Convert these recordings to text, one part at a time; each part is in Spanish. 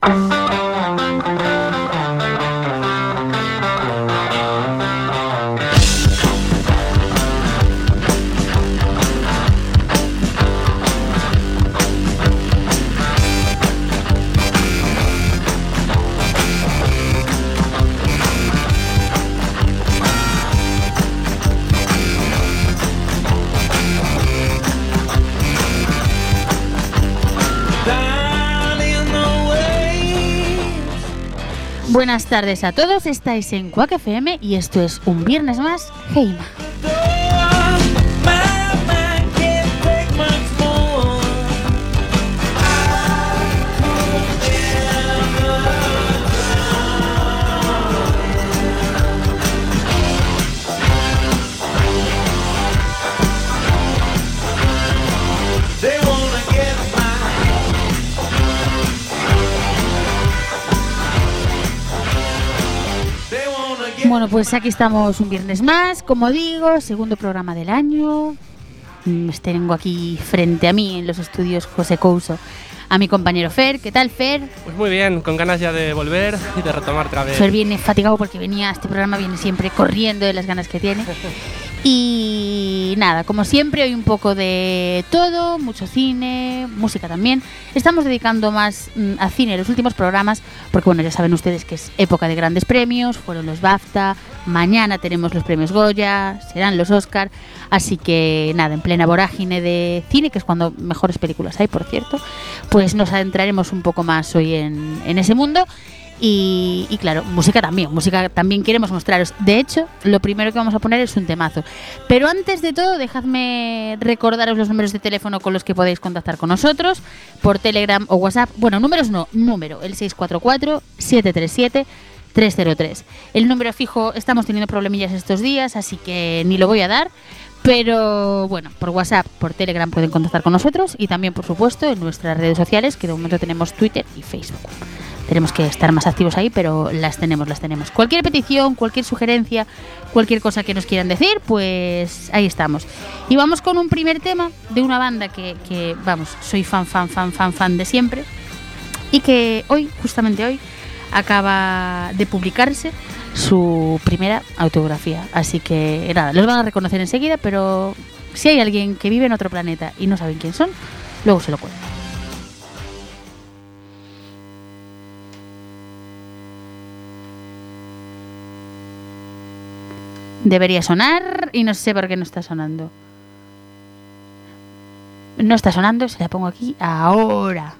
Buenas tardes a todos, estáis en Quack FM y esto es un viernes más, Heima. Bueno, pues aquí estamos un viernes más, como digo, segundo programa del año. Mm, Tengo aquí frente a mí en los estudios José Couso a mi compañero Fer. ¿Qué tal, Fer? Pues muy bien, con ganas ya de volver y de retomar otra vez. Fer viene fatigado porque venía a este programa, viene siempre corriendo de las ganas que tiene. Y nada, como siempre, hoy un poco de todo, mucho cine, música también. Estamos dedicando más mm, a cine los últimos programas, porque bueno, ya saben ustedes que es época de grandes premios, fueron los BAFTA, mañana tenemos los premios Goya, serán los Oscar, así que nada, en plena vorágine de cine, que es cuando mejores películas hay, por cierto, pues nos adentraremos un poco más hoy en, en ese mundo. Y, claro, música también, música también queremos mostraros. De hecho, lo primero que vamos a poner es un temazo. Pero antes de todo, dejadme recordaros los números de teléfono con los que podéis contactar con nosotros, por Telegram o WhatsApp. Bueno, números no, número, el 644-737-303. El número fijo, estamos teniendo problemillas estos días, así que ni lo voy a dar. Pero bueno, por WhatsApp, por Telegram pueden contactar con nosotros y también, por supuesto, en nuestras redes sociales, que de momento tenemos Twitter y Facebook. Tenemos que estar más activos ahí, pero las tenemos, las tenemos. Cualquier petición, cualquier sugerencia, cualquier cosa que nos quieran decir, pues ahí estamos. Y vamos con un primer tema de una banda que, vamos, soy fan, fan, fan, fan, fan de siempre. Y que hoy, justamente hoy, acaba de publicarse su primera autografía. Así que nada, los van a reconocer enseguida, pero si hay alguien que vive en otro planeta y no saben quién son, luego se lo cuento. Debería sonar y no sé por qué no está sonando. No está sonando, se la pongo aquí ahora.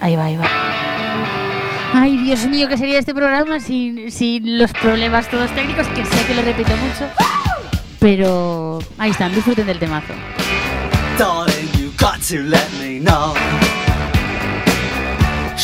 Ahí va, ahí va. Ay, Dios mío, ¿qué sería este programa sin, sin los problemas todos técnicos? Que sé que lo repito mucho. Pero ahí están, disfruten del temazo. Darling.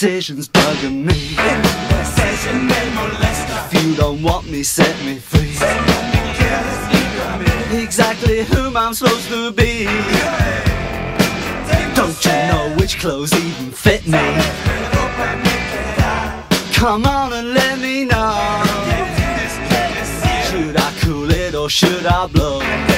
This indecision's bugging me. If you don't want me, set me free. Exactly whom I'm supposed to be. Don't you know which clothes even fit me? Come on and let me know. Should I cool it or should I blow?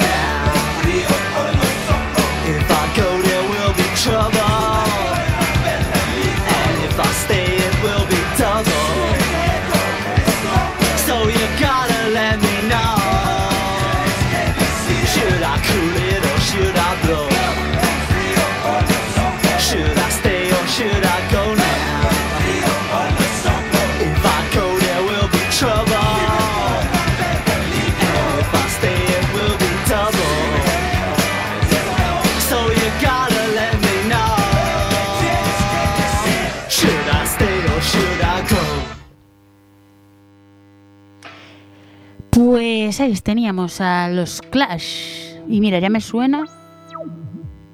Pues 96 teníamos a los Clash. Y mira, ya me suena.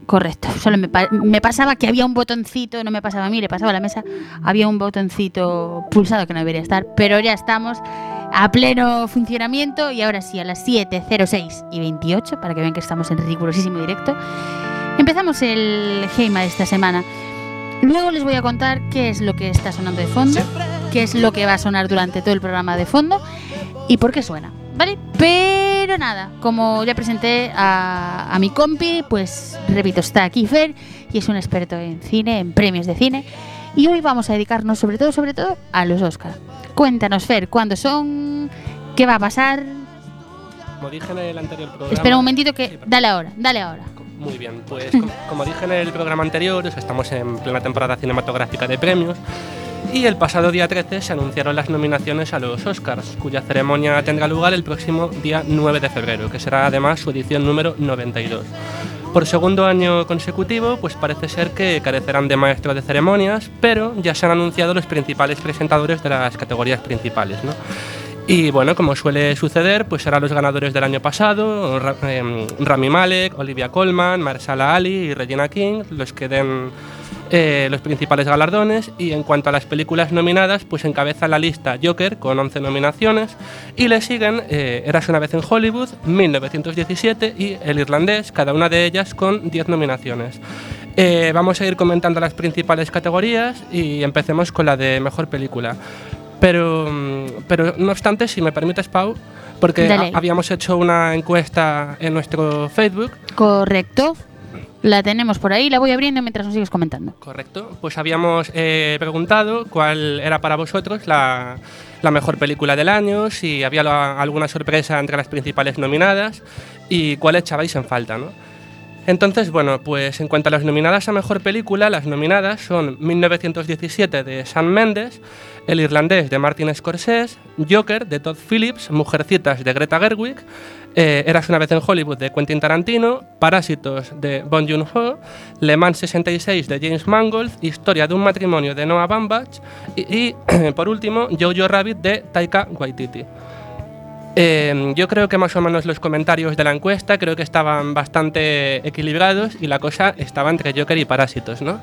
Correcto. Solo me, pasaba que había un botoncito, no me pasaba a mí, le pasaba a la mesa. Había un botoncito pulsado que no debería estar, pero ya estamos a pleno funcionamiento y ahora sí, a las 7, 06 y 28, para que vean que estamos en rigurosísimo directo, empezamos el Heima de esta semana. Luego les voy a contar qué es lo que está sonando de fondo, qué es lo que va a sonar durante todo el programa de fondo y por qué suena. ¿Vale? Pero nada, como ya presenté a, a mi compi, pues repito, está aquí Fer y es un experto en cine, en premios de cine. Y hoy vamos a dedicarnos sobre todo, sobre todo, a los Oscar. Cuéntanos, Fer, ¿cuándo son? ¿Qué va a pasar? Como dije en el anterior programa. Espera un momentito que... Sí. Dale ahora, dale ahora. Muy bien, pues com- como dije en el programa anterior, estamos en plena temporada cinematográfica de premios y el pasado día 13 se anunciaron las nominaciones a los Oscars, cuya ceremonia tendrá lugar el próximo día 9 de febrero, que será además su edición número 92. Por segundo año consecutivo, pues parece ser que carecerán de maestro de ceremonias, pero ya se han anunciado los principales presentadores de las categorías principales, ¿no? Y bueno, como suele suceder, pues serán los ganadores del año pasado, em, Rami Malek, Olivia Colman, Marsala Ali y Regina King, los que den eh, los principales galardones. Y en cuanto a las películas nominadas, pues encabeza la lista Joker con 11 nominaciones y le siguen eh, Eras una vez en Hollywood, 1917 y El Irlandés, cada una de ellas con 10 nominaciones. Eh, vamos a ir comentando las principales categorías y empecemos con la de mejor película. Pero, mm, pero no obstante, si me permites, Pau, porque habíamos hecho una encuesta en nuestro Facebook, Correcto. La tenemos por ahí, la voy abriendo mientras nos sigues comentando. correcto, pues habíamos eh, preguntado cuál era para vosotros la, la mejor película del año, si había la- alguna sorpresa entre las principales nominadas y cuál echabais en falta, ¿no? Entonces, bueno, pues en cuanto a las nominadas a mejor película, las nominadas son 1917 de Sam Mendes, El irlandés de Martin Scorsese, Joker de Todd Phillips, Mujercitas de Greta Gerwig, eh, Eras una vez en Hollywood de Quentin Tarantino, Parásitos de Bong Joon-ho, Le Mans 66 de James Mangold, Historia de un matrimonio de Noah Baumbach y, y, por último, Jojo Rabbit de Taika Waititi. Eh, yo creo que más o menos los comentarios de la encuesta creo que estaban bastante equilibrados y la cosa estaba entre Joker y Parásitos, ¿no?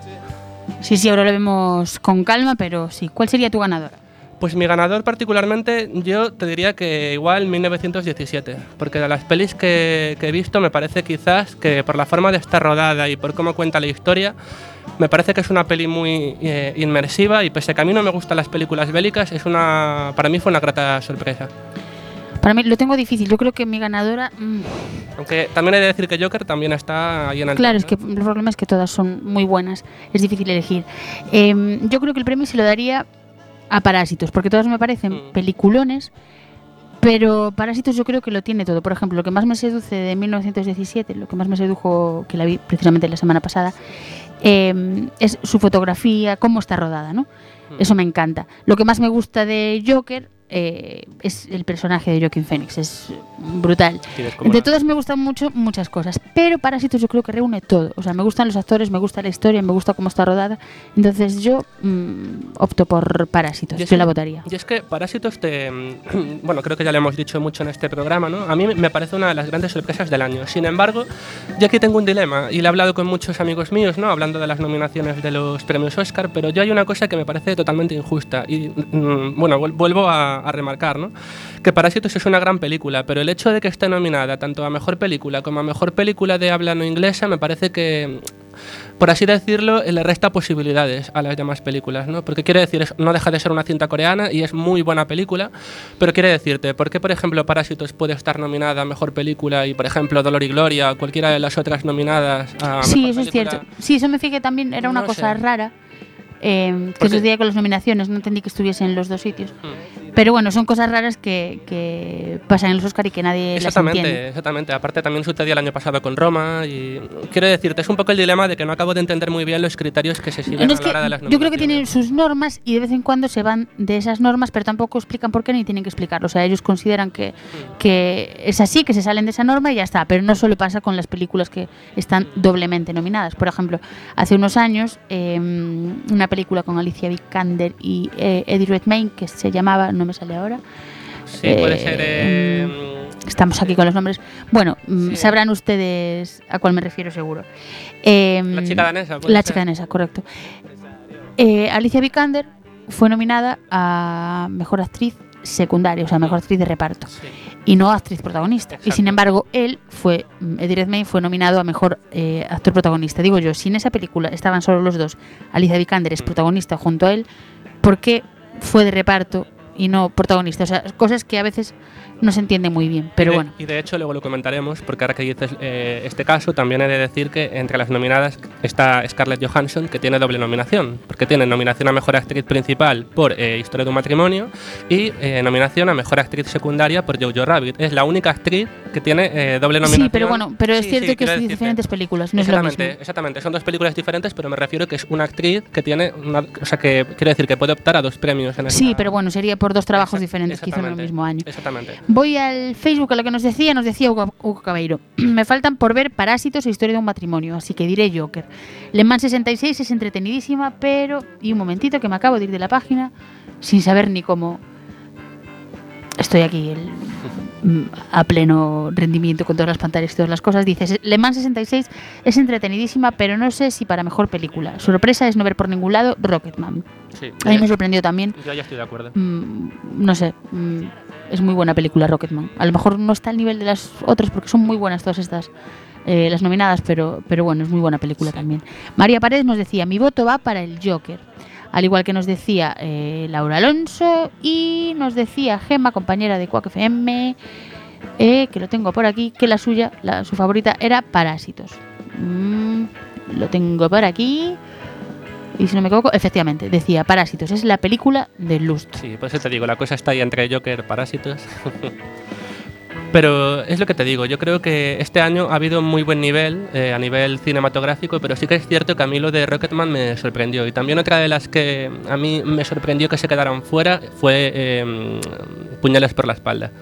Sí, sí, ahora lo vemos con calma, pero sí. ¿Cuál sería tu ganadora? Pues mi ganador particularmente yo te diría que igual 1917, porque de las pelis que, que he visto me parece quizás que por la forma de estar rodada y por cómo cuenta la historia, me parece que es una peli muy eh, inmersiva y pese a que a mí no me gustan las películas bélicas, es una, para mí fue una grata sorpresa. Para mí lo tengo difícil. Yo creo que mi ganadora. mm, Aunque también hay que decir que Joker también está ahí en el claro, es que el problema es que todas son muy buenas. Es difícil elegir. Em, yo creo que el premio se lo daría a Parásitos, porque todas me parecen Mm. peliculones. Pero Parásitos yo creo que lo tiene todo. Por ejemplo, lo que más me seduce de 1917, lo que más me sedujo, que la vi precisamente la semana pasada, em, es su fotografía, cómo está rodada, ¿no? ¿no? Eso me encanta. Lo que más me gusta de Joker eh, es el personaje de Joaquin Phoenix, es brutal. De todas me gustan mucho muchas cosas, pero Parásitos yo creo que reúne todo. O sea, me gustan los actores, me gusta la historia, me gusta cómo está rodada. Entonces yo mm, opto por Parásitos, yo que- la votaría. Y es que Parásitos te... Bueno, creo que ya lo hemos dicho mucho en este programa, ¿no? A mí me parece una de las grandes sorpresas del año. Sin embargo, yo aquí tengo un dilema y le he hablado con muchos amigos míos, ¿no? Hablando de las nominaciones de los premios Oscar, pero yo hay una cosa que me parece totalmente injusta y, mm, bueno, vuel- vuelvo a, a remarcar, ¿no? Que Parásitos es una gran película, pero el hecho de que esté nominada tanto a Mejor Película como a Mejor Película de habla no inglesa me parece que por así decirlo, le resta posibilidades a las demás películas, ¿no? Porque quiere decir, es- no deja de ser una cinta coreana y es muy buena película, pero quiere decirte, ¿por qué, por ejemplo, Parásitos puede estar nominada a Mejor Película y, por ejemplo, Dolor y Gloria o cualquiera de las otras nominadas a Sí, Mejor eso es Película? cierto. Sí, eso me fijé también, era una No cosa sé. rara. Eh, que sucedía con las nominaciones, no entendí que estuviese en los dos sitios. Mm. Pero bueno, son cosas raras que, que pasan en los Oscar y que nadie las Exactamente, entiende. exactamente. Aparte también sucedió el año pasado con Roma y quiero decirte, es un poco el dilema de que no acabo de entender muy bien los criterios que se siguen es a la hora de las yo creo que tienen nominaciones. sus normas y de vez en cuando se van de esas normas, pero tampoco explican por qué ni tienen que explicarlo. O sea, ellos consideran que, Mm. que es así, que se salen de esa norma y ya está. Pero no solo pasa con las películas que están doblemente nominadas. Por ejemplo, hace unos años, eh, una película con Alicia Vikander y eh, Eddie Redmayne que se llamaba, no me sale ahora, Sí, puede eh, ser... eh, Estamos aquí con los nombres. Bueno, mm, Sí. sabrán ustedes a cuál me refiero seguro. Em, La chica danesa, La ser. chica danesa, correcto. Eh, Alicia Vikander fue nominada a Mejor Actriz Secundaria, o sea, Mejor Actriz de Reparto, sí. Y no Actriz Protagonista. Y sin embargo, él fue, Eddie Redmayne fue nominado a Mejor eh, Actor Protagonista. Digo yo, si en esa película estaban solo los dos, Alicia Vikander es Mm. protagonista junto a él, ¿por qué fue de reparto y no protagonista? O sea, cosas que a veces no se entienden muy bien, pero y de, bueno. Y de hecho luego lo comentaremos, porque ahora que dices eh, este caso, también he de decir que entre las nominadas está Scarlett Johansson, que tiene doble nominación, porque tiene nominación a Mejor Actriz Principal por eh, Historia de un Matrimonio y eh, nominación a Mejor Actriz Secundaria por Jojo Rabbit. Es la única actriz que tiene eh, doble nominación. Sí, pero bueno, pero es Sí, cierto sí, que quiero decirte. diferentes películas, no es lo exactamente, mismo. exactamente, son dos películas diferentes, pero me refiero que es una actriz que tiene, una, o sea, que quiere decir que puede optar a dos premios en Sí, esta- pero bueno, sería por dos trabajos diferentes que hicieron el exactamente, mismo año. Exactamente. Voy al Facebook a lo que nos decía, nos decía Hugo, Hugo Cabeiro. Me faltan por ver Parásitos e Historia de un matrimonio, así que diré Joker. Le Mans 66 es entretenidísima, pero... Y un momentito que me acabo de ir de la página sin saber ni cómo... Estoy aquí el- a pleno rendimiento con todas las pantallas y todas las cosas. Dice, Le Mans 66 es entretenidísima, pero no sé si para mejor película. Sorpresa es no ver por ningún lado Rocketman. Sí, A mí me sorprendió también. yo ya estoy de acuerdo. Mm, no sé, mm, es muy buena película Rocketman. A lo mejor no está al nivel de las otras porque son muy buenas todas estas, eh, las nominadas, pero, pero bueno, es muy buena película también. María Paredes nos decía, mi voto va para el Joker. Al igual que nos decía eh, Laura Alonso y nos decía Gemma, compañera de Quack FM, eh, que lo tengo por aquí, que la suya, la, su favorita era Parásitos. Mm, lo tengo por aquí. Y si no me equivoco, efectivamente, decía Parásitos, es la película de Lust. Sí, por eso te digo, la cosa está ahí entre Joker Parásitos. pero es lo que te digo, yo creo que este año ha habido muy buen nivel eh, a nivel cinematográfico, pero sí que es cierto que a mí lo de Rocketman me sorprendió. Y también otra de las que a mí me sorprendió que se quedaran fuera fue eh, Puñales por la espalda.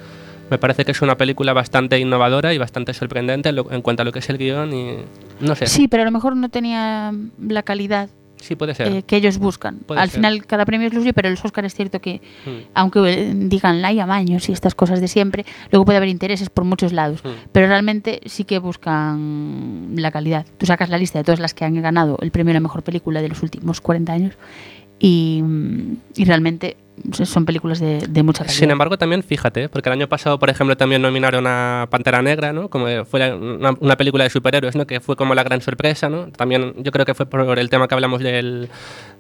Me parece que es una película bastante innovadora y bastante sorprendente en cuanto a lo que es el guion y no sé, Sí, pero a lo mejor no tenía la calidad sí puede ser. eh, que ellos buscan. Puede Al ser. final cada premio es suyo, pero los Oscar es cierto que, Mm. aunque eh, digan la y amaños y estas cosas de siempre, luego puede haber intereses por muchos lados. Mm. Pero realmente sí que buscan la calidad. Tú sacas la lista de todas las que han ganado el premio a la mejor película de los últimos 40 años y, mm, y realmente son películas de, de mucha calidad. Sin embargo, también fíjate, porque el año pasado, por ejemplo, también nominaron a Pantera Negra, ¿no? Como fue una película de superhéroes, ¿no? Que fue como la gran sorpresa, ¿no? También yo creo que fue por el tema que hablamos del,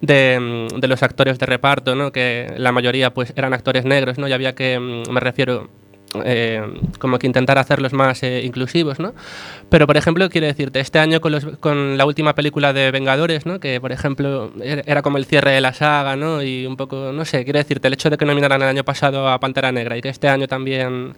de, mm, de los actores de reparto, ¿no? Que la mayoría, pues, eran actores negros, ¿no? Y había que, mm, me refiero, eh, como que intentar hacerlos más eh, inclusivos, ¿no? Pero, por ejemplo, quiero decirte, este año con, los, con la última película de Vengadores, ¿no? Que, por ejemplo, era era como el cierre de la saga, ¿no? Y un poco, no sé, quiero decirte, el hecho de que nominaran el año pasado a Pantera Negra y que este año también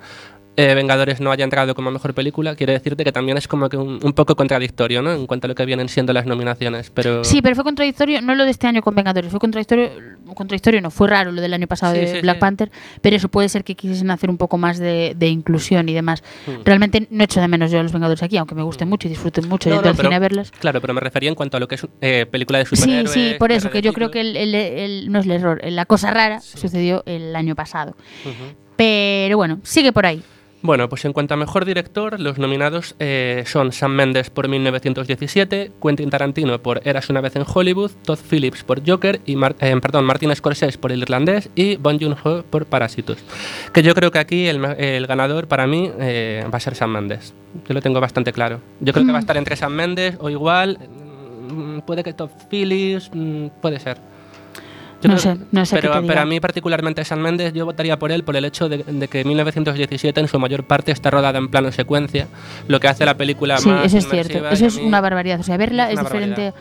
eh, Vengadores no haya entrado como mejor película, quiere decirte que también es como que un, un poco contradictorio, ¿no? En cuanto a lo que vienen siendo las nominaciones, pero... Sí, pero fue contradictorio, no lo de este año con Vengadores, fue contradictorio, contradictorio no, fue raro lo del año pasado Sí, de sí, Black sí. Panther, pero eso puede ser que quisiesen hacer un poco más de, de inclusión y demás. Hmm. Realmente no echo de menos yo a los Vengadores aquí, aunque me gusten mucho y disfruten mucho No, no, al pero- cine a verlas. Claro, pero me refería en cuanto a lo que es eh, película de Sí, superhéroes. sí, por eso, que yo creo que el, el- el- no es el error, la cosa rara Sí. sucedió el año pasado. Pero bueno, sigue por ahí. Bueno, pues en cuanto a mejor director, los nominados eh, son Sam Mendes por 1917, Quentin Tarantino por Eras una vez en Hollywood, Todd Phillips por Joker y Mar- eh, perdón, Martin Scorsese por El Irlandés y Bong Joon-ho por Parásitos. Que yo creo que aquí el, ganador para mí eh, va a ser Sam Mendes. Yo lo tengo bastante claro. Yo creo que va a Mm. estar entre Sam Mendes o igual puede que Top Phillips, mm, puede ser. No sé, no sé qué pero, te pero a mí particularmente San Méndez yo votaría por él por el hecho de, de que 1917 en su mayor parte está rodada en plano secuencia, lo que hace la película Sí, más eso es cierto. Eso es una barbaridad. O sea, verla es es, una diferente.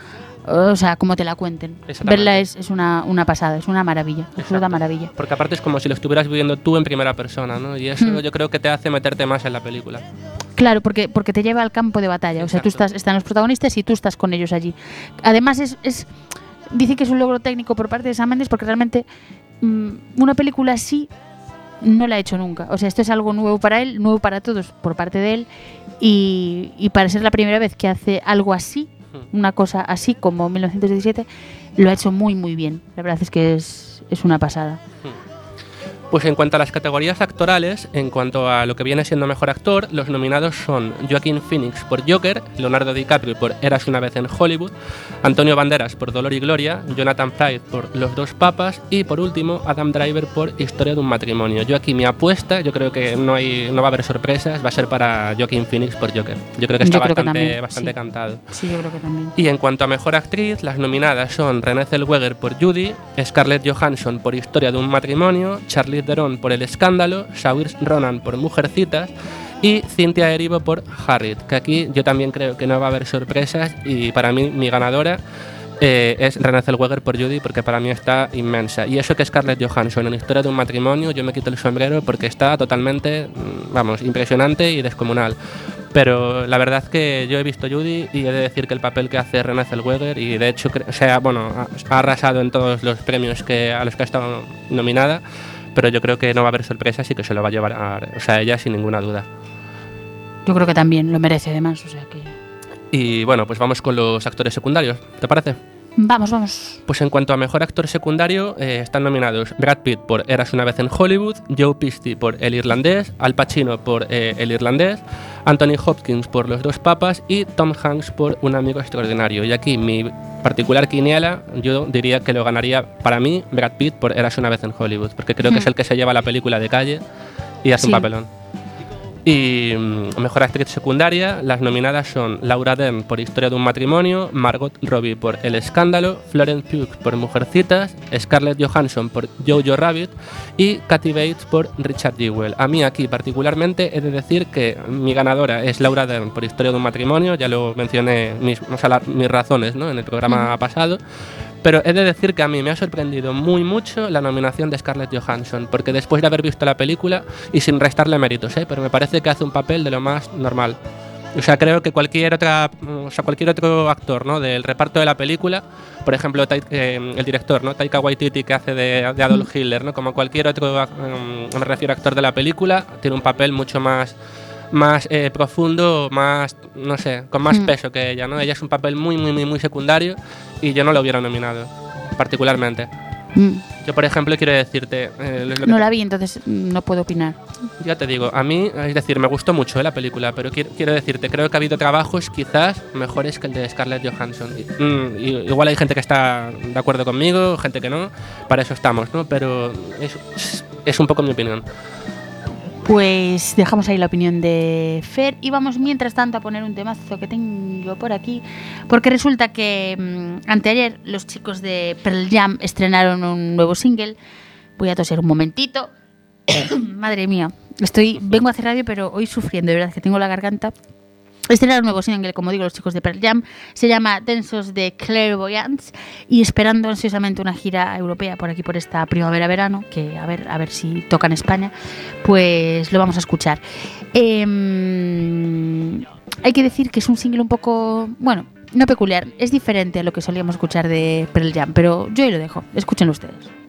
O sea, como te la cuenten. Verla es, es una, una pasada, es una maravilla, absoluta Exacto. maravilla. Porque aparte es como si lo estuvieras viviendo tú en primera persona, ¿no? Y eso Hmm. yo creo que te hace meterte más en la película. Claro, porque, porque te lleva al campo de batalla. O sea, tú Exacto. estás, están los protagonistas y tú estás con ellos allí. Además, es, es dice que es un logro técnico por parte de Sam Mendes porque realmente mm, una película así no la ha hecho nunca. O sea, esto es algo nuevo para él, nuevo para todos por parte de él. Y, y para ser la primera vez que hace algo así, Hmm. una cosa así como 1917, lo ha hecho muy, muy bien. La verdad es que es, es una pasada. Pues en cuanto a las categorías actorales, en cuanto a lo que viene siendo mejor actor, los nominados son Joaquín Phoenix por Joker, Leonardo DiCaprio por Eras una vez en Hollywood, Antonio Banderas por Dolor y Gloria, Jonathan Pryce por Los dos papas y por último Adam Driver por Historia de un matrimonio. Yo aquí mi apuesta, yo creo que no hay no va a haber sorpresas, va a ser para Joaquín Phoenix por Joker. Yo creo que está creo que bastante también, bastante sí. cantado. Sí, yo creo que también. Y en cuanto a mejor actriz, las nominadas son Renée Zellweger por Judy, Scarlett Johansson por Historia de un matrimonio, Charlize Theron por El escándalo, Saoirse Ronan por Mujercitas y Cynthia Erivo por Harriet, que aquí yo también creo que no va a haber sorpresas y para mí mi ganadora eh, es Renée Zellweger por Judy porque para mí está inmensa. Y eso que Scarlett Johansson en Historia de un matrimonio, yo me quito el sombrero porque está totalmente, mm, vamos, impresionante y descomunal. Pero la verdad que yo he visto Judy y he de decir que el papel que hace Renée Zellweger y de hecho o sea, bueno, ha arrasado en todos los premios que, a los que ha estado nominada, pero yo creo que no va a haber sorpresas y que se lo va a llevar a, o sea, ella sin ninguna duda. Yo creo que también lo merece además, o sea que... Y bueno, pues vamos con los actores secundarios, ¿te parece? Vamos, vamos. Pues en cuanto a mejor actor secundario, eh, están nominados Brad Pitt por Eras una vez en Hollywood, Joe Pesci por El Irlandés, Al Pacino por eh, El Irlandés, Anthony Hopkins por Los dos papas y Tom Hanks por Un amigo extraordinario. Y aquí mi particular quiniela, yo diría que lo ganaría para mí Brad Pitt por Eras una vez en Hollywood, porque creo que es Hmm. el que se lleva la película de calle y hace un papelón. Y mm, mejor actriz secundaria, las nominadas son Laura Dern por Historia de un matrimonio, Margot Robbie por El escándalo, Florence Pugh por Mujercitas, Scarlett Johansson por Jojo Rabbit y Kathy Bates por Richard Jewell. A mí aquí particularmente he de decir que mi ganadora es Laura Dern por Historia de un matrimonio, ya lo mencioné mis, o sea, la- mis razones ¿no? en el programa pasado. Pero he de decir que a mí me ha sorprendido muy mucho la nominación de Scarlett Johansson, porque después de haber visto la película, y sin restarle méritos, ¿eh? pero me parece que hace un papel de lo más normal. O sea, creo que cualquier otra, o sea, cualquier otro actor, ¿no? Del reparto de la película, por ejemplo, eh, el director, ¿no? Taika Waititi que hace de, de Adolf Hitler, ¿no? Como cualquier otro, eh, me refiero actor de la película, tiene un papel mucho más más eh, profundo, más, no sé, con más Hmm. peso que ella, ¿no? Ella es un papel muy, muy, muy, muy secundario y yo no lo hubiera nominado, particularmente. Mm, Yo, por ejemplo, quiero decirte, eh, No la vi, entonces mm, no puedo opinar. ya te digo, a mí, es decir, me gustó mucho eh, la película, pero quiero, quiero decirte, creo que ha habido trabajos quizás mejores que el de Scarlett Johansson. Y- mm, y igual hay gente que está de acuerdo conmigo, gente que no, para eso estamos, ¿no? Pero es, es un poco mi opinión. Pues dejamos ahí la opinión de Fer y vamos mientras tanto a poner un temazo que tengo por aquí, porque resulta que mm, anteayer los chicos de Pearl Jam estrenaron un nuevo single. Voy a toser un momentito. Madre mía, estoy vengo a hacer radio, pero hoy sufriendo, de verdad que tengo la garganta. Estrenaron un nuevo single, como digo, los chicos de Pearl Jam. Se llama Tensos de Clairvoyance y esperando ansiosamente una gira europea por aquí, por esta primavera-verano, que a ver, a ver si toca en España, pues lo vamos a escuchar. Em, hay que decir que es un single un poco, bueno, no peculiar, es diferente a lo que solíamos escuchar de Pearl Jam, pero yo ahí lo dejo. Escúchenlo ustedes.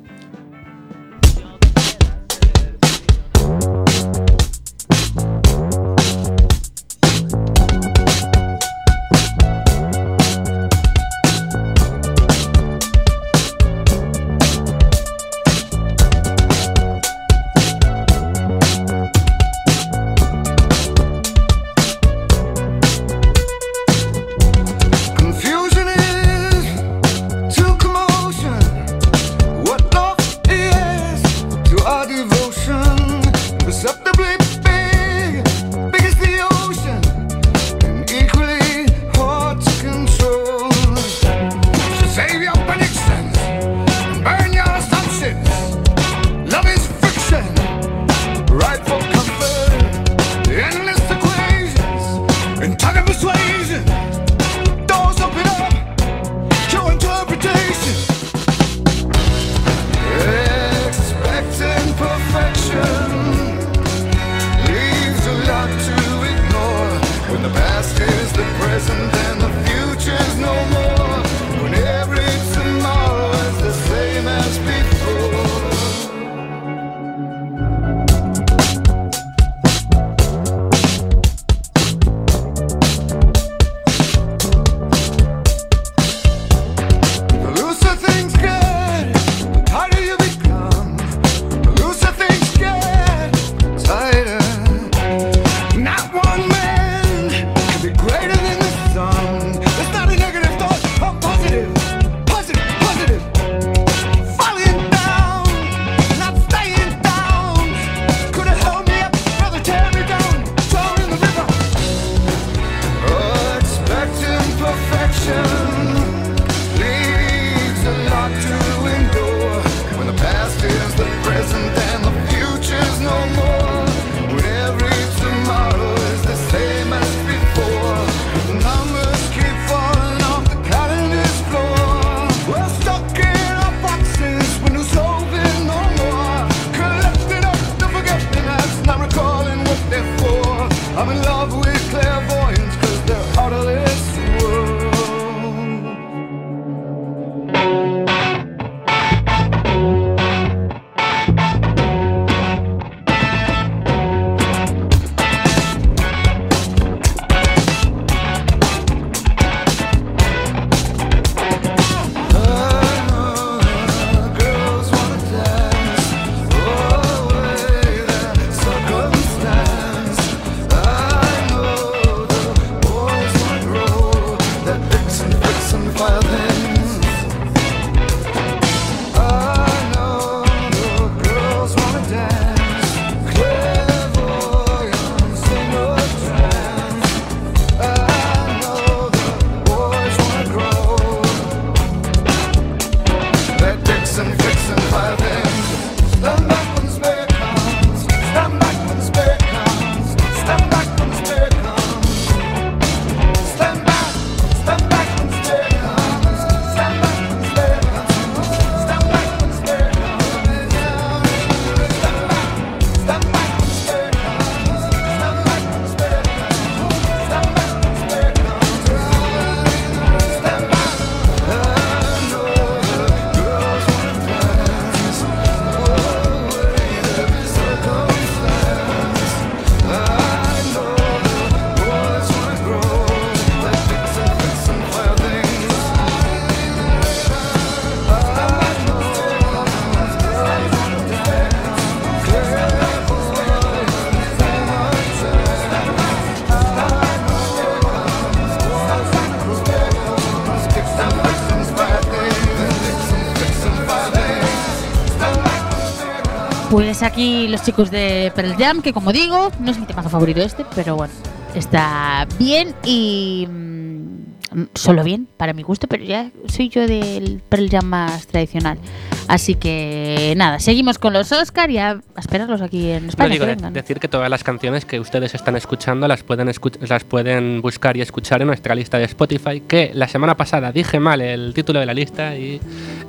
Aquí los chicos de Pearl Jam, que como digo, no es mi tema favorito este, pero bueno, está bien y mm, solo bien para mi gusto, pero ya soy yo del Pearl Jam más tradicional. Así que nada, seguimos con los Oscar y a, esperarlos aquí en No España. digo que de- vengan. decir que todas las canciones que ustedes están escuchando las pueden, escu- las pueden buscar y escuchar en nuestra lista de Spotify, que la semana pasada dije mal el título de la lista y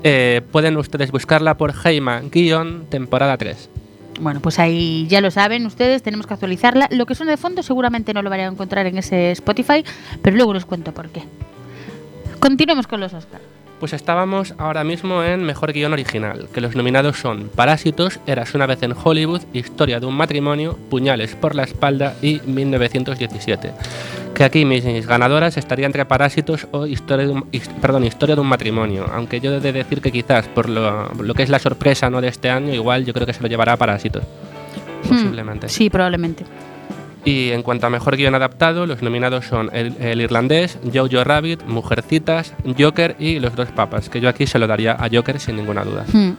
eh, pueden ustedes buscarla por Heima-temporada 3. Bueno, pues ahí ya lo saben ustedes, tenemos que actualizarla. Lo que suena de fondo seguramente no lo van a encontrar en ese Spotify, pero luego les cuento por qué. Continuemos con los Oscar. Pues estábamos ahora mismo en Mejor Guión Original, que los nominados son Parásitos, Eras una vez en Hollywood, Historia de un matrimonio, Puñales por la espalda y 1917. Que aquí mis, mis ganadoras estarían entre Parásitos o Historia de un, perdón, Historia de un matrimonio, aunque yo he de decir que quizás por lo, lo que es la sorpresa no de este año, igual yo creo que se lo llevará Parásitos. Posiblemente. Hmm, sí, probablemente. Y en cuanto a mejor guion adaptado, los nominados son El, El Irlandés, Jojo Rabbit, Mujercitas, Joker y Los Dos Papas, que yo aquí se lo daría a Joker sin ninguna duda. Hmm.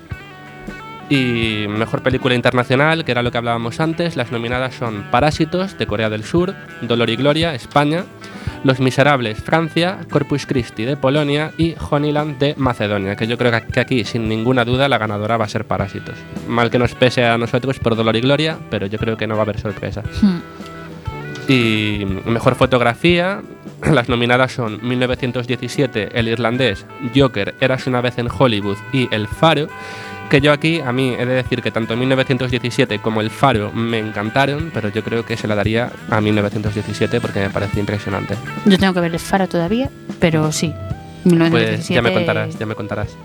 Y mejor película internacional, que era lo que hablábamos antes, las nominadas son Parásitos, de Corea del Sur, Dolor y Gloria, España, Los Miserables, Francia, Corpus Christi, de Polonia y Honeyland, de Macedonia, que yo creo que- que aquí, sin ninguna duda, la ganadora va a ser Parásitos. Mal que nos pese a nosotros por Dolor y Gloria, pero yo creo que no va a haber sorpresa. Hmm. Y mejor fotografía, las nominadas son 1917, El Irlandés, Joker, Eras una vez en Hollywood y El Faro. Que yo aquí, a mí he de decir que tanto 1917 como El Faro me encantaron, pero yo creo que se la daría a 1917 porque me parece impresionante. Yo tengo que ver el faro todavía, pero sí. Pues 1917 ya me contarás, ya me contarás.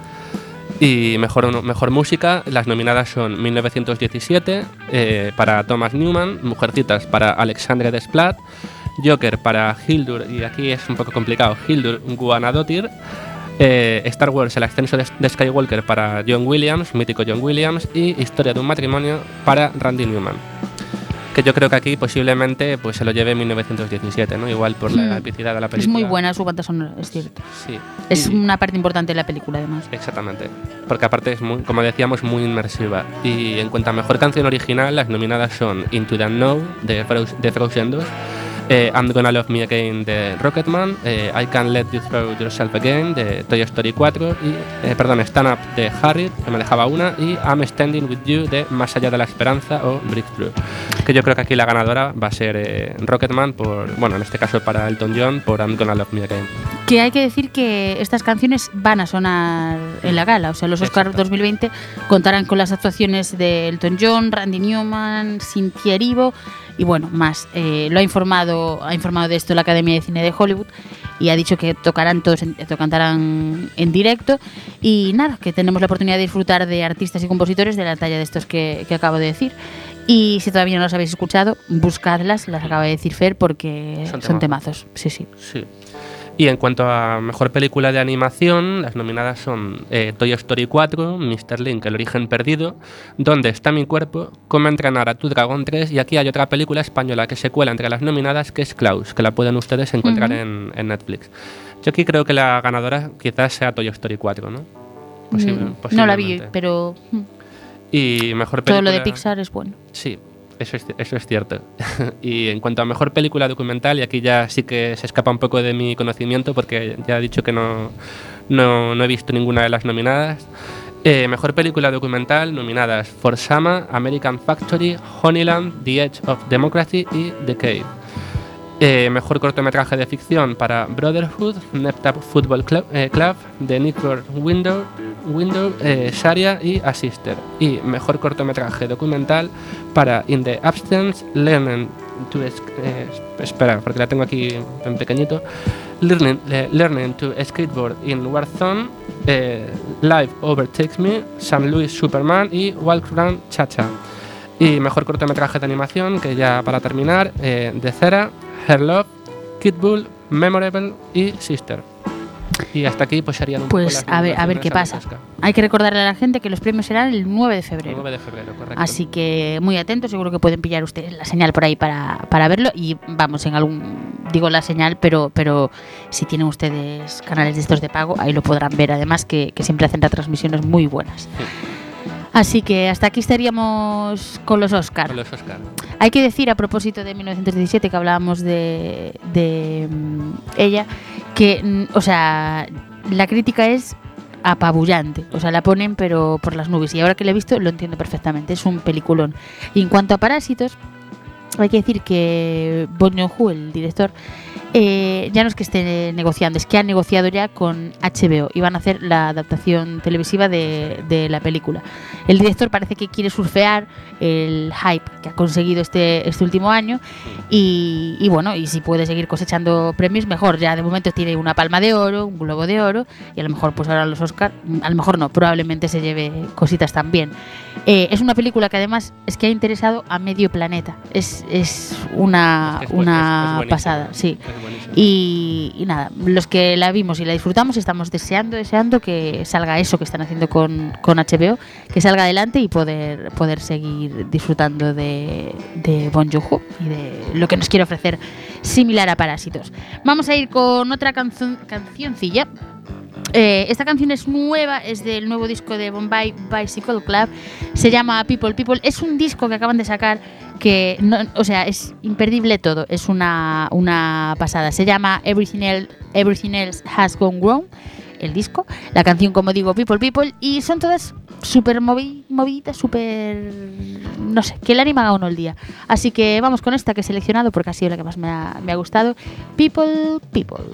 Y mejor, mejor música, las nominadas son 1917 eh, para Thomas Newman, Mujercitas para Alexandre Desplat, Joker para Hildur, y aquí es un poco complicado, Hildur Guanadotir, eh, Star Wars, el ascenso de, Skywalker para John Williams, mítico John Williams, y Historia de un matrimonio para Randy Newman. Que yo creo que aquí posiblemente pues, se lo lleve en 1917, ¿no? Igual por la Mm. epicidad de la Es película. muy buena su banda sonora, es cierto. Sí. Es Y- una parte importante de la película, además. Exactamente, porque aparte es muy, como decíamos, muy inmersiva. Y en cuanto a mejor canción original, las nominadas son Into the Know de, Frozen- de Frozen 2, eh, I'm Gonna Love Me Again de Rocketman, eh, I Can Let You Throw Yourself Again de Toy Story 4, y, eh, perdón, Stand Up de Harriet, que me dejaba una, y I'm Standing With You de Más Allá de la Esperanza o Breakthrough. Que yo creo que aquí la ganadora va a ser eh, Rocketman, por, bueno, en este caso para Elton John, por I'm Gonna Love Me Again. Que hay que decir que estas canciones van a sonar en la gala. O sea, los Oscars Exacto. 2020 contarán con las actuaciones de Elton John, Randy Newman, Cynthia Erivo y bueno, más. Eh, lo ha informado, ha informado de esto la Academia de Cine de Hollywood y ha dicho que tocarán todos, en, cantarán en directo y nada, que tenemos la oportunidad de disfrutar de artistas y compositores de la talla de estos que, que acabo de decir. Y si todavía no las habéis escuchado, buscadlas, las acaba de decir Fer, porque Son son, temazos. Sí, sí. Sí. Y en cuanto a mejor película de animación, las nominadas son eh, Toy Story 4, Mr. Link, El origen perdido, ¿Dónde está mi cuerpo? ¿Cómo entrenar a tu dragón 3? Y aquí hay otra película española que se cuela entre las nominadas, que es Klaus, que la pueden ustedes encontrar en, en Netflix. Yo aquí creo que la ganadora quizás sea Toy Story 4, ¿no? Posible- Mm, no la vi, pero mm, Y mejor todo película... lo de Pixar es bueno. Sí, eso es, eso es cierto. y en cuanto a mejor película documental, y aquí ya sí que se escapa un poco de mi conocimiento porque ya he dicho que no, no, no he visto ninguna de las nominadas. Eh, mejor película documental nominadas For Sama, American Factory, Honeyland, The Edge of Democracy y The Cave. Eh, mejor cortometraje de ficción para Brotherhood, Neptap Football Club, eh, Club The Network Window, Window eh, Sharia y A Sister. Y mejor cortometraje documental para In the Absence, Learning to eh, espera, porque la tengo aquí en pequeñito. Learning, eh, learning to Skateboard in Warzone, eh, Life Overtakes Me, San Luis Superman y Walk Run Cha Cha. Y mejor cortometraje de animación, que ya para terminar, de Cera, Her Love, Kid Bull, Memorable y Sister. Y hasta aquí pues serían un poco Pues las a ver, a ver qué pasa. Hay que recordarle a la gente que los premios serán el 9 de Oscar. febrero. 9 de febrero, correcto. Así que muy atentos, seguro que pueden pillar ustedes la señal por ahí para, para verlo y vamos en algún, digo la señal, pero, pero si tienen ustedes canales de estos de pago, ahí lo podrán ver, además que, que siempre hacen retransmisiones muy buenas. Así que hasta aquí estaríamos con los Oscars. Con los Oscar. Hay que decir a propósito de 1917 que hablábamos de, de, mm, ella, que, o sea, la crítica es apabullante, o sea, la ponen pero por las nubes. Y ahora que la he visto lo entiendo perfectamente, es un peliculón. Y en cuanto a Parásitos, hay que decir que Bong Joon-ho, el director, eh, ya no es que esté negociando, es que ha negociado ya con HBO y van a hacer la adaptación televisiva de, de la película. El director parece que quiere surfear el hype que ha conseguido este, este último año y, y bueno, y si puede seguir cosechando premios, mejor. Ya de momento tiene una palma de oro, un globo de oro y a lo mejor pues ahora los Oscar, a lo mejor no, probablemente se lleve cositas también. Eh, es una película que además es que ha interesado a medio planeta. Es, es una, Es que es pasada, sí. Y, nada, los que la vimos y la disfrutamos estamos deseando, deseando que salga eso que están haciendo con, con HBO, que salga adelante y poder, poder seguir disfrutando de, de Bon Joon-ho y de lo que nos quiere ofrecer similar a Parásitos. Vamos a ir con otra canción, cancioncilla. Eh, esta canción es nueva, es del nuevo disco de Bombay Bicycle Club. Se llama People People. Es un disco que acaban de sacar que, no, o sea, es imperdible todo. Es una, una pasada. Se llama Everything Else, Has Gone Wrong. El disco, la canción, como digo, People People, y son todas súper movi movidita, súper... no sé, que le animan a uno el día. Así que vamos con esta que he seleccionado porque ha sido la que más me ha, me ha gustado. People, People.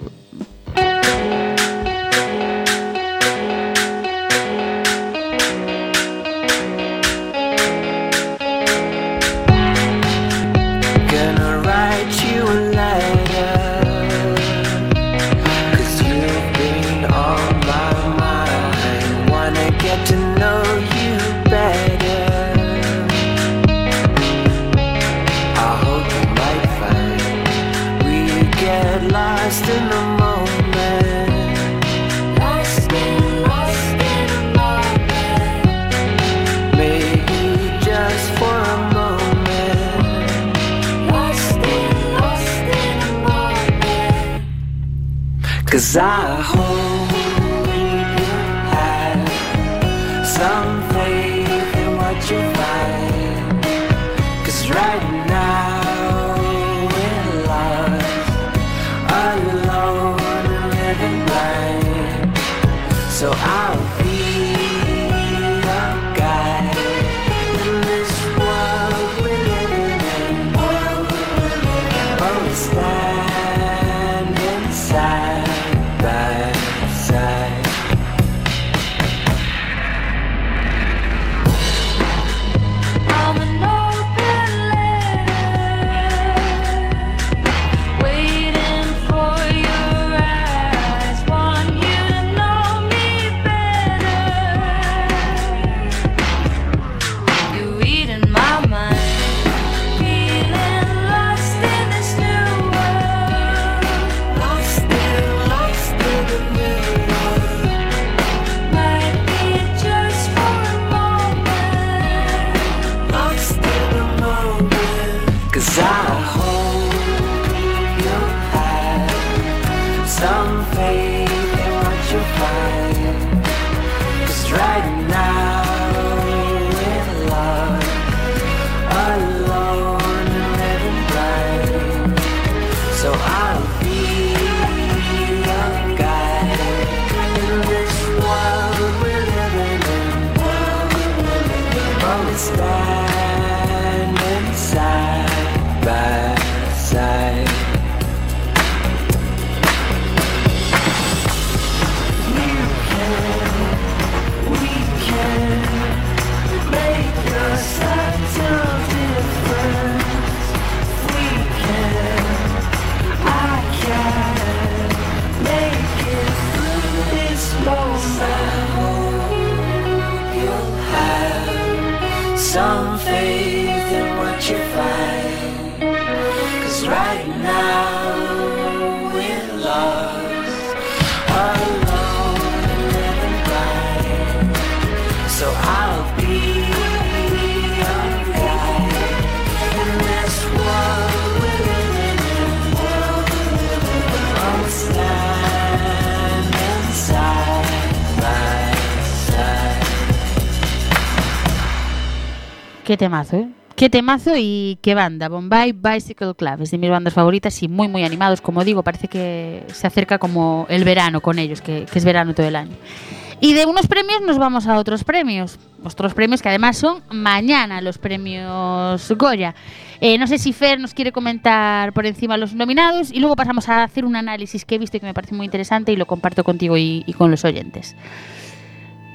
Qué temazo, ¿eh? Qué temazo y qué banda. Bombay Bicycle Club es de mis bandas favoritas y muy, muy animados. Como digo, parece que se acerca como el verano con ellos, que, que es verano todo el año. Y de unos premios nos vamos a otros premios. Otros premios que además son mañana los premios Goya. Eh, no sé si Fer nos quiere comentar por encima los nominados y luego pasamos a hacer un análisis que he visto y que me parece muy interesante y lo comparto contigo y, y con los oyentes.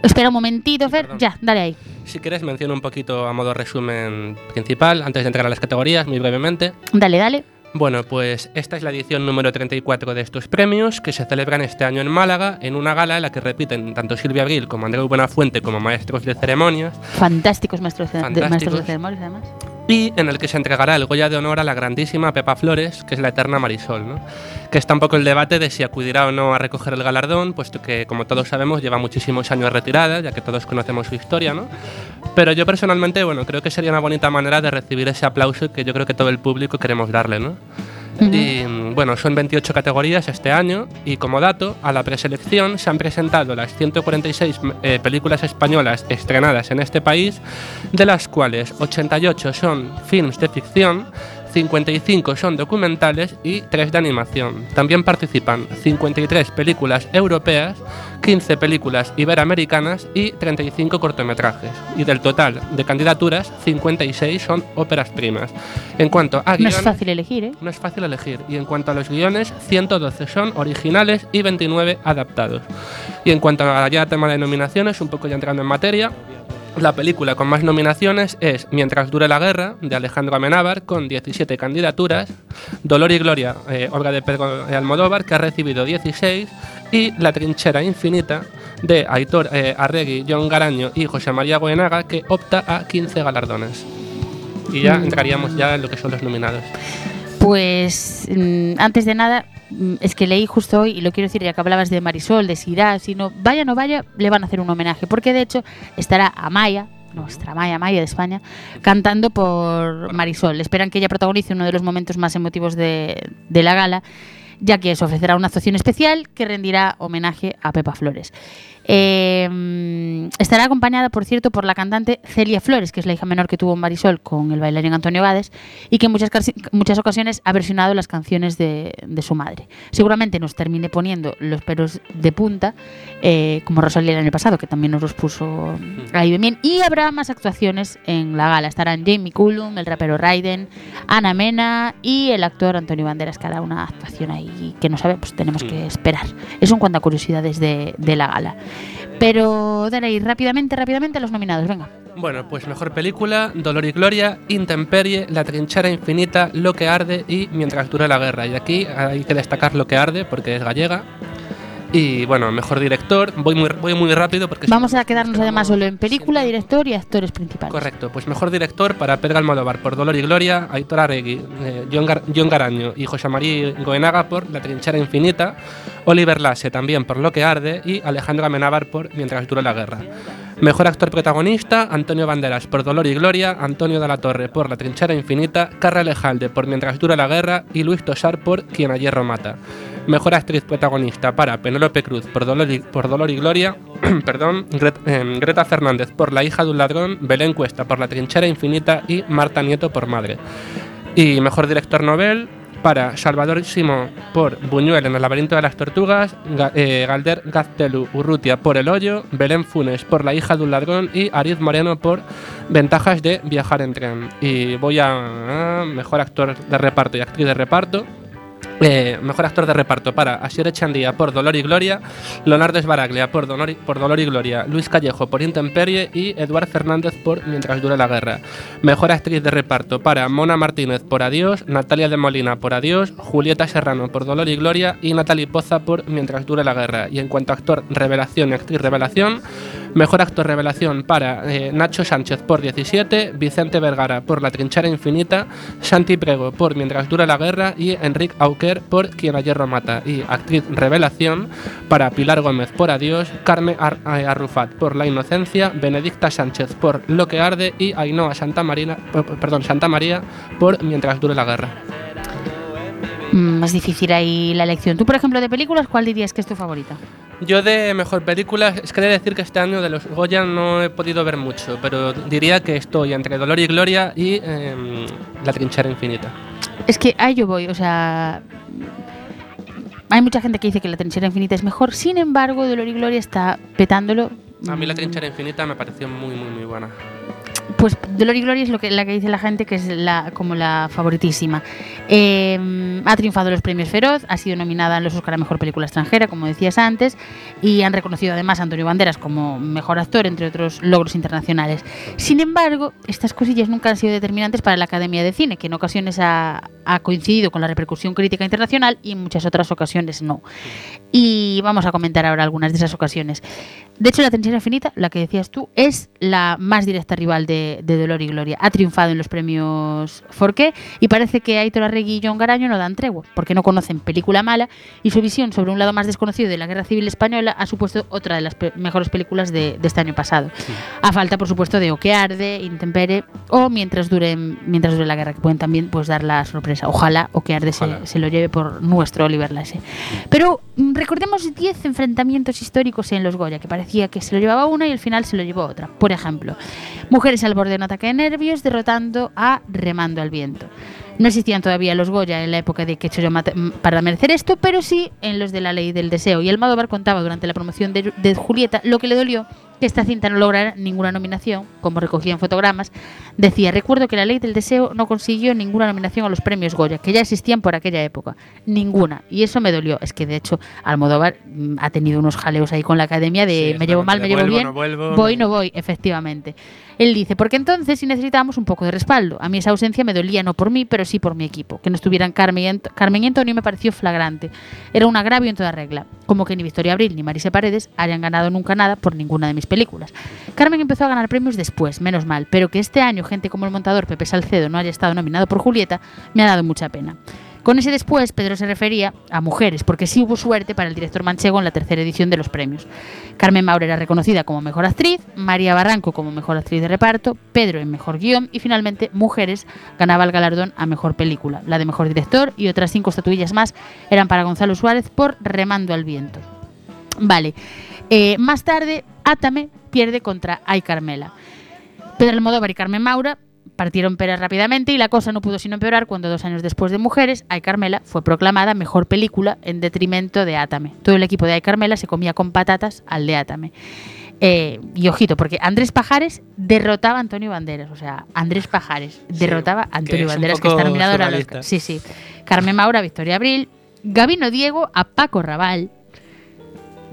Espera un momentito, Fer. Perdón. Ya, dale ahí. Si quieres, menciono un poquito a modo resumen principal, antes de entrar a las categorías, muy brevemente. Dale, dale. Bueno, pues esta es la edición número 34 de estos premios que se celebran este año en Málaga, en una gala en la que repiten tanto Silvia Abril como Andreu Buenafuente como maestros de ceremonias Fantásticos maestros de, de- maestros de ceremonias, además. Y en el que se entregará el Goya de Honor a la grandísima Pepa Flores, que es la eterna Marisol, ¿no? que está un poco el debate de si acudirá o no a recoger el galardón, puesto que, como todos sabemos, lleva muchísimos años retirada, ya que todos conocemos su historia, ¿no? Pero yo personalmente, bueno, creo que sería una bonita manera de recibir ese aplauso que yo creo que todo el público queremos darle, ¿no? Y mm, bueno, son 28 categorías este año y como dato, a la preselección se han presentado las 146 eh, películas españolas estrenadas en este país, de las cuales 88 son films de ficción, 55 son documentales y 3 de animación. También participan 53 películas europeas, 15 películas iberoamericanas y 35 cortometrajes. Y del total de candidaturas, 56 son óperas primas. En cuanto a No es fácil elegir, ¿eh? no es fácil elegir. Y en cuanto a los guiones, 112 son originales y 29 adaptados. Y en cuanto a ya tema de nominaciones, un poco ya entrando en materia, la película con más nominaciones es Mientras dure la guerra, de Alejandro Amenábar, con 17 candidaturas, Dolor y Gloria, eh, obra de Pedro Almodóvar, que ha recibido 16, y La trinchera infinita, de Aitor eh, Arregui, John Garaño y José María Goenaga, que opta a 15 galardones. Y ya Mm. entraríamos ya en lo que son los nominados. Pues mm, antes de nada, es que leí justo hoy, y lo quiero decir, ya que hablabas de Marisol, de Sirá, si no, vaya no vaya, le van a hacer un homenaje, porque de hecho estará Amaya, nuestra Maya Maya de España, cantando por Marisol. Esperan que ella protagonice uno de los momentos más emotivos de, de la gala, ya que se ofrecerá una actuación especial que rendirá homenaje a Pepa Flores. Eh, mm, estará acompañada, por cierto, por la cantante Celia Flores, que es la hija menor que tuvo Marisol con el bailarín Antonio Gades y que en muchas, muchas ocasiones ha versionado las canciones de, de su madre. Seguramente nos termine poniendo los pelos de punta, eh, como Rosalía el año pasado, que también nos los puso ahí bien. Y habrá más actuaciones en la gala. Estarán Jamie Cullum, el rapero Raiden, Ana Mena y el actor Antonio Banderas, que hará una actuación ahí que no sabe, pues tenemos que esperar. Eso en cuanto a curiosidades de, de la gala. Pero, dale rápidamente, rápidamente los nominados, venga. Bueno, pues mejor película, Dolor y Gloria, Intemperie, La trinchera infinita, Lo que arde y Mientras dura la guerra. Y aquí hay que destacar Lo que arde porque es gallega. Y bueno, mejor director, voy muy, voy muy rápido porque... Vamos a quedarnos nos además solo en película, director y actores principales. Correcto, pues mejor director para Pedro Almodóvar por Dolor y Gloria, Aitor Arregui, eh, John, Gar- John Garaño y José María Goenaga por La trinchera infinita, Oliver Lasse también por Lo que arde y Alejandro Amenábar por Mientras dura la guerra. Mejor actor protagonista, Antonio Banderas por Dolor y Gloria, Antonio de la Torre por La trinchera infinita, Carra Alejalde por Mientras dura la guerra y Luis Tosar por Quien a hierro mata. Mejor actriz protagonista para Penélope Cruz por Dolor y, por Dolor y Gloria, perdón, em, Greta Fernández por La hija de un ladrón, Belén Cuesta por La trinchera infinita y Marta Nieto por Madre. Y mejor director novel para Salvador Simón por Buñuel en el laberinto de las tortugas, Ga- eh, Galder Gaztelu Urrutia por El hoyo, Belén Funes por La hija de un ladrón y Ariz Moreno por Ventajas de viajar en tren. Y voy a, a mejor actor de reparto y actriz de reparto. Eh, mejor actor de reparto para Asier Echandía por Dolor y Gloria, Leonardo Esbaraglia por por Dolor y Gloria, Luis Callejo por Intemperie y Eduard Fernández por Mientras dure la guerra. Mejor actriz de reparto para Mona Martínez por Adiós, Natalia de Molina por Adiós, Julieta Serrano por Dolor y Gloria y Natalie Poza por Mientras dure la guerra. Y en cuanto a actor revelación y actriz revelación, mejor actor revelación para eh, Nacho Sánchez por 17, Vicente Vergara por La trinchera infinita, Santi Prego por Mientras dura la guerra y Enrique Auquer por Quien a hierro mata. Y actriz revelación para Pilar Gómez por Adiós, Carmen Ar- eh, Arrufat por La inocencia, Benedicta Sánchez por Lo que arde y Ainhoa Santa Marina, p- perdón, Santa María por Mientras dure la guerra. Mm, Más difícil ahí la elección. Tú, por ejemplo, de películas, ¿cuál dirías que es tu favorita? Yo de mejor película, es que he de decir que este año de los Goya no he podido ver mucho, pero diría que estoy entre Dolor y Gloria y em, La trinchera infinita. Es que ahí yo voy, o sea. Hay mucha gente que dice que la trinchera infinita es mejor, sin embargo, Dolor y Gloria está petándolo. A mí La Mm, trinchera infinita me pareció muy, muy, muy buena. Pues Dolor y Gloria es lo que, la que dice la gente que es la, como la favoritísima. Eh, ha triunfado en los premios Feroz, ha sido nominada en los Oscar a Mejor Película Extranjera, como decías antes, y han reconocido además a Antonio Banderas como mejor actor, entre otros logros internacionales. Sin embargo, estas cosillas nunca han sido determinantes para la Academia de Cine, que en ocasiones ha, ha coincidido con la repercusión crítica internacional y en muchas otras ocasiones no. Y vamos a comentar ahora algunas de esas ocasiones. De hecho, La Trinchera Infinita, la que decías tú, es la más directa rival de, de Dolor y Gloria. Ha triunfado en los premios Forqué y parece que Aitor Arregui y John Garaño no dan tregua, porque no conocen película mala y su visión sobre un lado más desconocido de la Guerra Civil Española ha supuesto otra de las pe- mejores películas de, de este año pasado. A falta, por supuesto, de O que arde, Intempere o Mientras dure, mientras dure la guerra, que pueden también pues, dar la sorpresa. Ojalá O que arde se, se lo lleve por nuestro Oliver Lasse. Pero mm, recordemos 10 enfrentamientos históricos en los Goya, que parecía que se lo llevaba una y al final se lo llevó otra. Por ejemplo, Mujeres al borde de un ataque de nervios derrotando a Remando al viento. No existían todavía los Goya en la época de que yo para merecer esto, pero sí en los de la ley del deseo. Y Almodóvar contaba durante la promoción de, de Julieta lo que le dolió que esta cinta no lograra ninguna nominación, como recogía en fotogramas. Decía, recuerdo que la ley del deseo no consiguió ninguna nominación a los premios Goya, que ya existían por aquella época. Ninguna. Y eso me dolió. Es que de hecho Almodóvar mm, ha tenido unos jaleos ahí con la academia de Sí, me llevo mal, me llevo vuelvo, bien. no vuelvo, voy, no voy, efectivamente. Él dice, porque entonces sí necesitábamos un poco de respaldo. A mí esa ausencia me dolía no por mí, pero sí por mi equipo. Que no estuvieran Carmen y, Carmen Antonio me pareció flagrante. Era un agravio en toda regla. Como que ni Victoria Abril ni Marise Paredes hayan ganado nunca nada por ninguna de mis películas. Carmen empezó a ganar premios después, menos mal, pero que este año gente como el montador Pepe Salcedo no haya estado nominado por Julieta me ha dado mucha pena. Con ese después, Pedro se refería a mujeres, porque sí hubo suerte para el director manchego en la tercera edición de los premios. Carmen Maura era reconocida como mejor actriz, María Barranco como mejor actriz de reparto, Pedro en mejor guion y finalmente Mujeres ganaba el galardón a mejor película. La de mejor director y otras cinco estatuillas más eran para Gonzalo Suárez por Remando al viento. Vale. Eh, más tarde, Átame pierde contra Ay Carmela. Pedro Almodóvar y Carmen Maura partieron peras rápidamente y la cosa no pudo sino empeorar cuando dos años después de Mujeres, Ay Carmela fue proclamada mejor película en detrimento de Átame. Todo el equipo de Ay Carmela se comía con patatas al de Átame. Eh, y ojito, porque Andrés Pajares derrotaba a Antonio Banderas. O sea, Andrés Pajares derrotaba a Antonio Banderas, que está nominado ahora surrealista. Oscar. Sí, sí. Carmen Maura, Victoria Abril, Gabino Diego a Paco Raval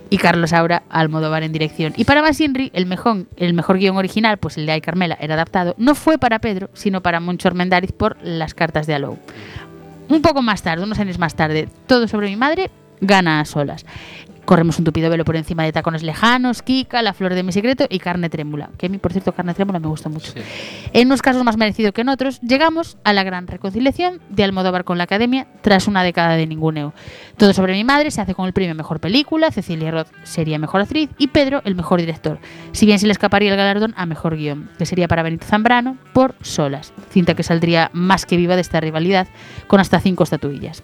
y Carlos Saura a Almodóvar en dirección. Y para Basinri, el mejor, el mejor guion original, pues el de Ay Carmela, era adaptado, no fue para Pedro, sino para Moncho Armendáriz por Las cartas de Alou. Un poco más tarde, unos años más tarde, Todo sobre mi madre gana a solas. Corremos un tupido velo por encima de tacones lejanos, Kika, La flor de mi secreto y Carne trémula. Que a mí, por cierto, Carne trémula me gusta mucho. Sí. En unos casos más merecido que en otros, llegamos a la gran reconciliación de Almodóvar con la Academia tras una década de ninguneo. Todo sobre mi madre se hace con el premio Mejor Película, Cecilia Roth sería Mejor Actriz y Pedro el Mejor Director. Si bien se le escaparía el galardón a Mejor Guión, que sería para Benito Zambrano por Solas, cinta que saldría más que viva de esta rivalidad con hasta cinco estatuillas.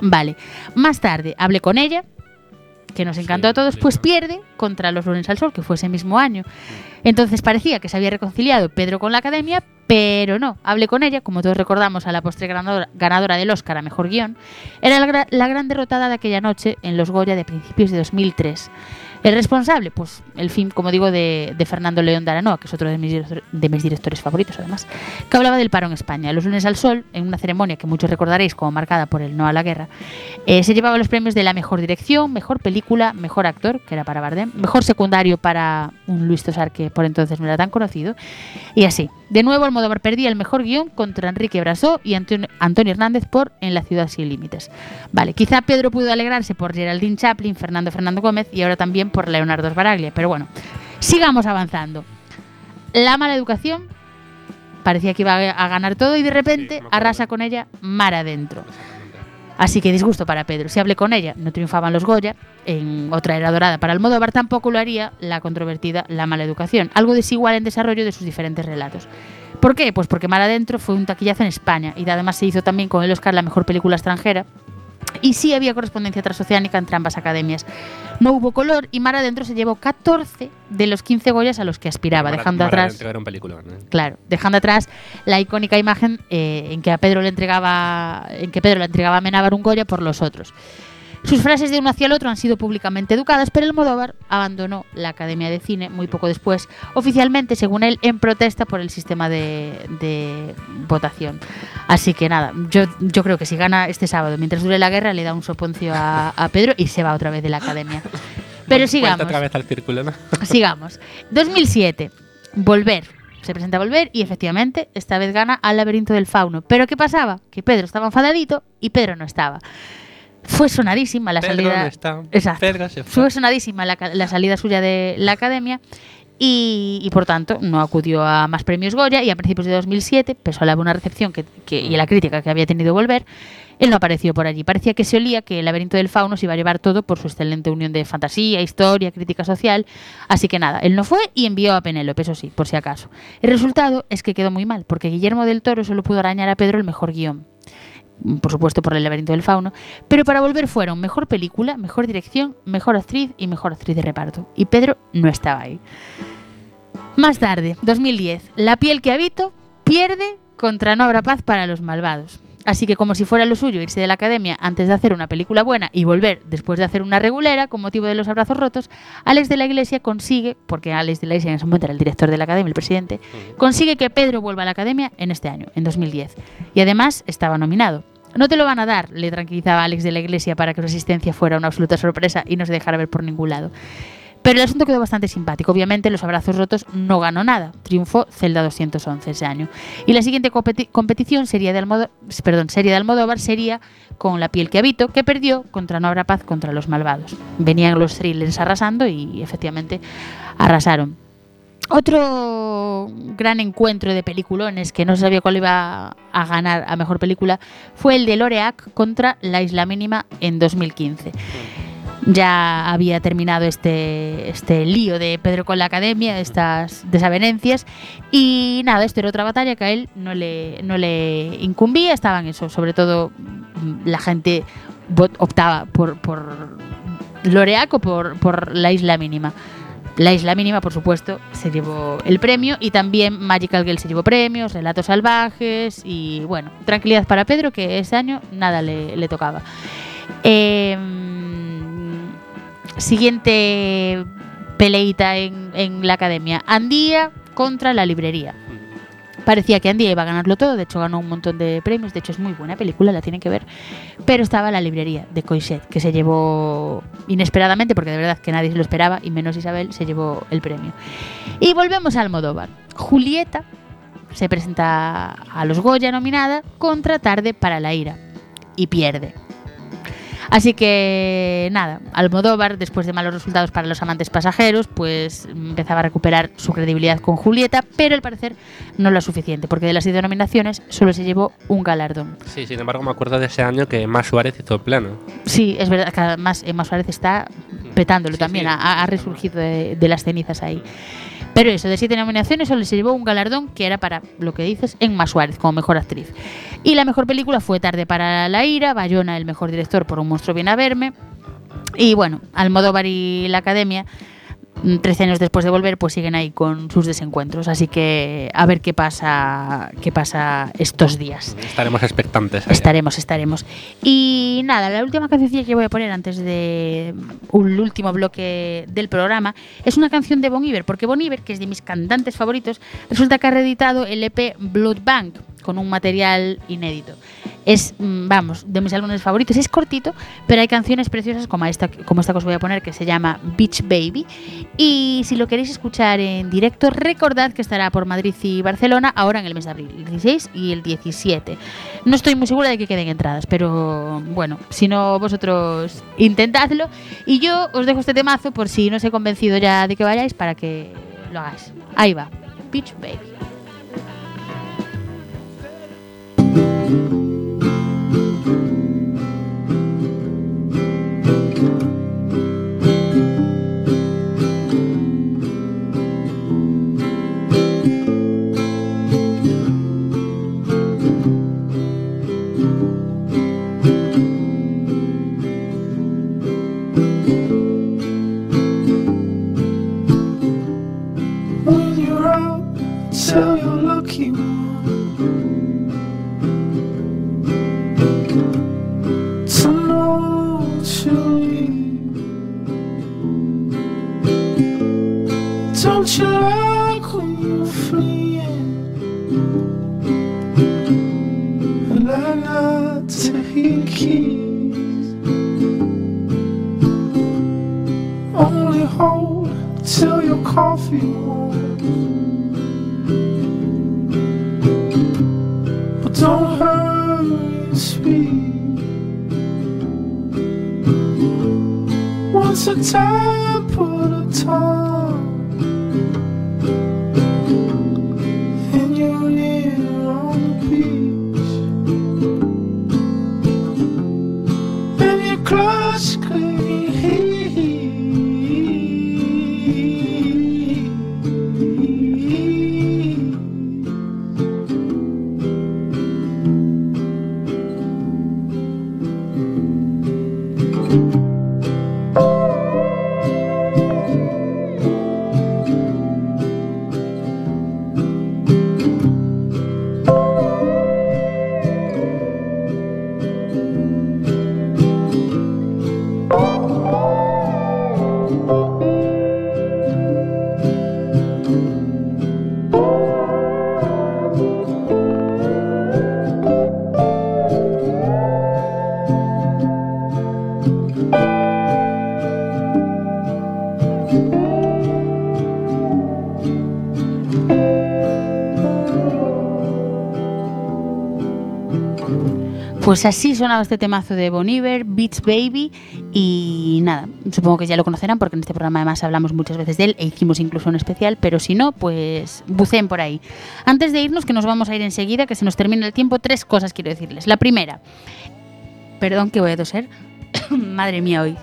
Vale, más tarde hablé con ella, que nos encantó Sí, a todos, pues pierde contra los Lunes al Sol, que fue ese mismo año. Entonces parecía que se había reconciliado Pedro con la academia, pero no. Hablé con ella, como todos recordamos, a la postre ganadora, del Oscar a Mejor Guión. Era la, la gran derrotada de aquella noche en los Goya de principios de 2003. El responsable, pues el film, como digo, de, de Fernando León de Aranoa, que es otro de mis, de mis directores favoritos, además, que hablaba del paro en España. Los lunes al sol, en una ceremonia que muchos recordaréis como marcada por el no a la guerra, eh, se llevaba los premios de la mejor dirección, mejor película, mejor actor, que era para Bardem, mejor secundario para un Luis Tosar que por entonces no era tan conocido, y así. De nuevo, Almodóvar perdía el mejor guion contra Enrique Brasó y Antonio, Hernández por En la ciudad sin límites. Vale, quizá Pedro pudo alegrarse por Geraldine Chaplin, Fernando Fernando Gómez y ahora también por Leonardo Sbaraglia, pero bueno, sigamos avanzando. La mala educación parecía que iba a ganar todo y de repente Sí, arrasa con ella mar adentro. Así que disgusto para Pedro. Si hablé con ella, no triunfaban los Goya. En otra era dorada para Almodóvar tampoco lo haría la controvertida La mala educación. Algo desigual en desarrollo de sus diferentes relatos. ¿Por qué? Pues porque Mar Adentro fue un taquillazo en España y además se hizo también con el Oscar la mejor película extranjera. Y sí había correspondencia transoceánica entre ambas academias. No hubo color y Mar Adentro se llevó 14 de los 15 Goyas a los que aspiraba, Mar- dejando Mar atrás era un ¿eh? Claro, dejando atrás la icónica imagen eh, en que a Pedro le entregaba, en que Pedro le entregaba a Amenábar un Goya por los otros. Sus frases de uno hacia el otro han sido públicamente educadas, pero Almodóvar abandonó la Academia de Cine muy poco después, oficialmente, según él, en protesta por el sistema de, de votación. Así que nada, yo, yo creo que si gana este sábado, mientras dure la guerra, le da un soponcio a, a Pedro y se va otra vez de la Academia. Pero sigamos. otra vez al círculo, ¿no? Sigamos. 2007. Volver. Se presenta Volver y efectivamente esta vez gana al laberinto del fauno. Pero ¿qué pasaba? Que Pedro estaba enfadadito y Pedro no estaba. Fue sonadísima la Pedro salida. está, Exacto. Pedro se fue. Fue sonadísima la, la salida suya de la academia y, y, por tanto no acudió a más premios Goya y a principios de 2007, pese a la buena recepción que, que- y a la crítica que había tenido Volver, él no apareció por allí. Parecía que se olía que el laberinto del fauno se iba a llevar todo por su excelente unión de fantasía, historia, crítica social. Así que nada, él no fue y envió a Penélope, eso sí, por si acaso. El resultado es que quedó muy mal, porque Guillermo del Toro solo pudo arañar a Pedro el mejor guion por supuesto por el laberinto del fauno, pero para volver fueron mejor película, mejor dirección, mejor actriz y mejor actriz de reparto. Y Pedro no estaba ahí. Más tarde, 2010, La piel que habito pierde contra No habrá paz para los malvados. Así que como si fuera lo suyo irse de la academia antes de hacer una película buena y volver después de hacer una regulera con motivo de los abrazos rotos, Alex de la Iglesia consigue, porque Alex de la Iglesia en ese momento era el director de la academia, el presidente, consigue que Pedro vuelva a la academia en este año, en 2010. Y además estaba nominado. No te lo van a dar, le tranquilizaba Alex de la Iglesia para que su asistencia fuera una absoluta sorpresa y no se dejara ver por ningún lado. Pero el asunto quedó bastante simpático. Obviamente, Los Abrazos Rotos no ganó nada. Triunfó Zelda 211 ese año. Y la siguiente competi- competición sería de Almodóvar, de Almodóvar sería con La piel que habito, que perdió contra No habrá paz contra los malvados. Venían los thrillers arrasando y efectivamente arrasaron. Otro gran encuentro de peliculones que no sabía cuál iba a ganar a mejor película fue el de Loreac contra La Isla Mínima en 2015 ya había terminado este, este lío de Pedro con la academia, estas desavenencias. Y nada, esto era otra batalla que a él no le, no le incumbía. Estaban eso, sobre todo mm, la gente optaba por, por Loreac o por, por la isla mínima. La isla mínima, por supuesto, se llevó el premio y también Magical Girl se llevó premios, Relatos Salvajes y bueno, tranquilidad para Pedro que ese año nada le, le tocaba. Em, siguiente peleita en, la academia. Andía contra la librería. Parecía que Andía iba a ganarlo todo, de hecho ganó un montón de premios, de hecho es muy buena película, la tienen que ver. Pero estaba la librería de Coixet, que se llevó inesperadamente, porque de verdad que nadie se lo esperaba, y menos Isabel, se llevó el premio. Y volvemos a Almodóvar. Julieta se presenta a los Goya nominada contra Tarde para la Ira y pierde. Así que nada, Almodóvar, después de malos resultados para los amantes pasajeros, pues empezaba a recuperar su credibilidad con Julieta, pero al parecer no lo suficiente, porque de las siete nominaciones solo se llevó un galardón. Sí, sin embargo, me acuerdo de ese año que Más Suárez hizo pleno. Sí, es verdad que además Emma Suárez está petándolo Sí, también, sí. ha, ha resurgido de, de las cenizas ahí. Pero eso, de siete nominaciones solo se llevó un galardón que era para, lo que dices, Emma Suárez como mejor actriz. Y la mejor película fue Tarde para la ira, Bayona el mejor director por Un monstruo viene a verme. Y bueno, Almodóvar y la Academia, 13 años después de volver, pues siguen ahí con sus desencuentros. Así que a ver qué pasa, qué pasa estos días. Estaremos expectantes. Estaremos, estaremos. Y nada, la última canción que voy a poner antes de un último bloque del programa es una canción de Bon Iver, porque Bon Iver, que es de mis cantantes favoritos, resulta que ha reeditado el EP Blood Bank con un material inédito. Es, mm, vamos, de mis álbumes favoritos. Es cortito, pero hay canciones preciosas como esta, como esta que os voy a poner, que se llama Beach Baby. Y si lo queréis escuchar en directo, recordad que estará por Madrid y Barcelona ahora en el mes de abril, el 16 y el 17. No estoy muy segura de que queden entradas, pero bueno, si no vosotros intentadlo. Y yo os dejo este temazo por si no os he convencido ya de que vayáis para que lo hagáis. Ahí va, Beach Baby. Thank you. But don't hurry to speak. Once a time, Pues así sonaba este temazo de Bon Beats Baby y nada, supongo que ya lo conocerán porque en este programa además hablamos muchas veces de él e hicimos incluso un especial, pero si no, pues buceen por ahí. Antes de irnos, que nos vamos a ir enseguida, que se nos termina el tiempo, tres cosas quiero decirles. La primera, perdón que voy a toser, madre mía hoy.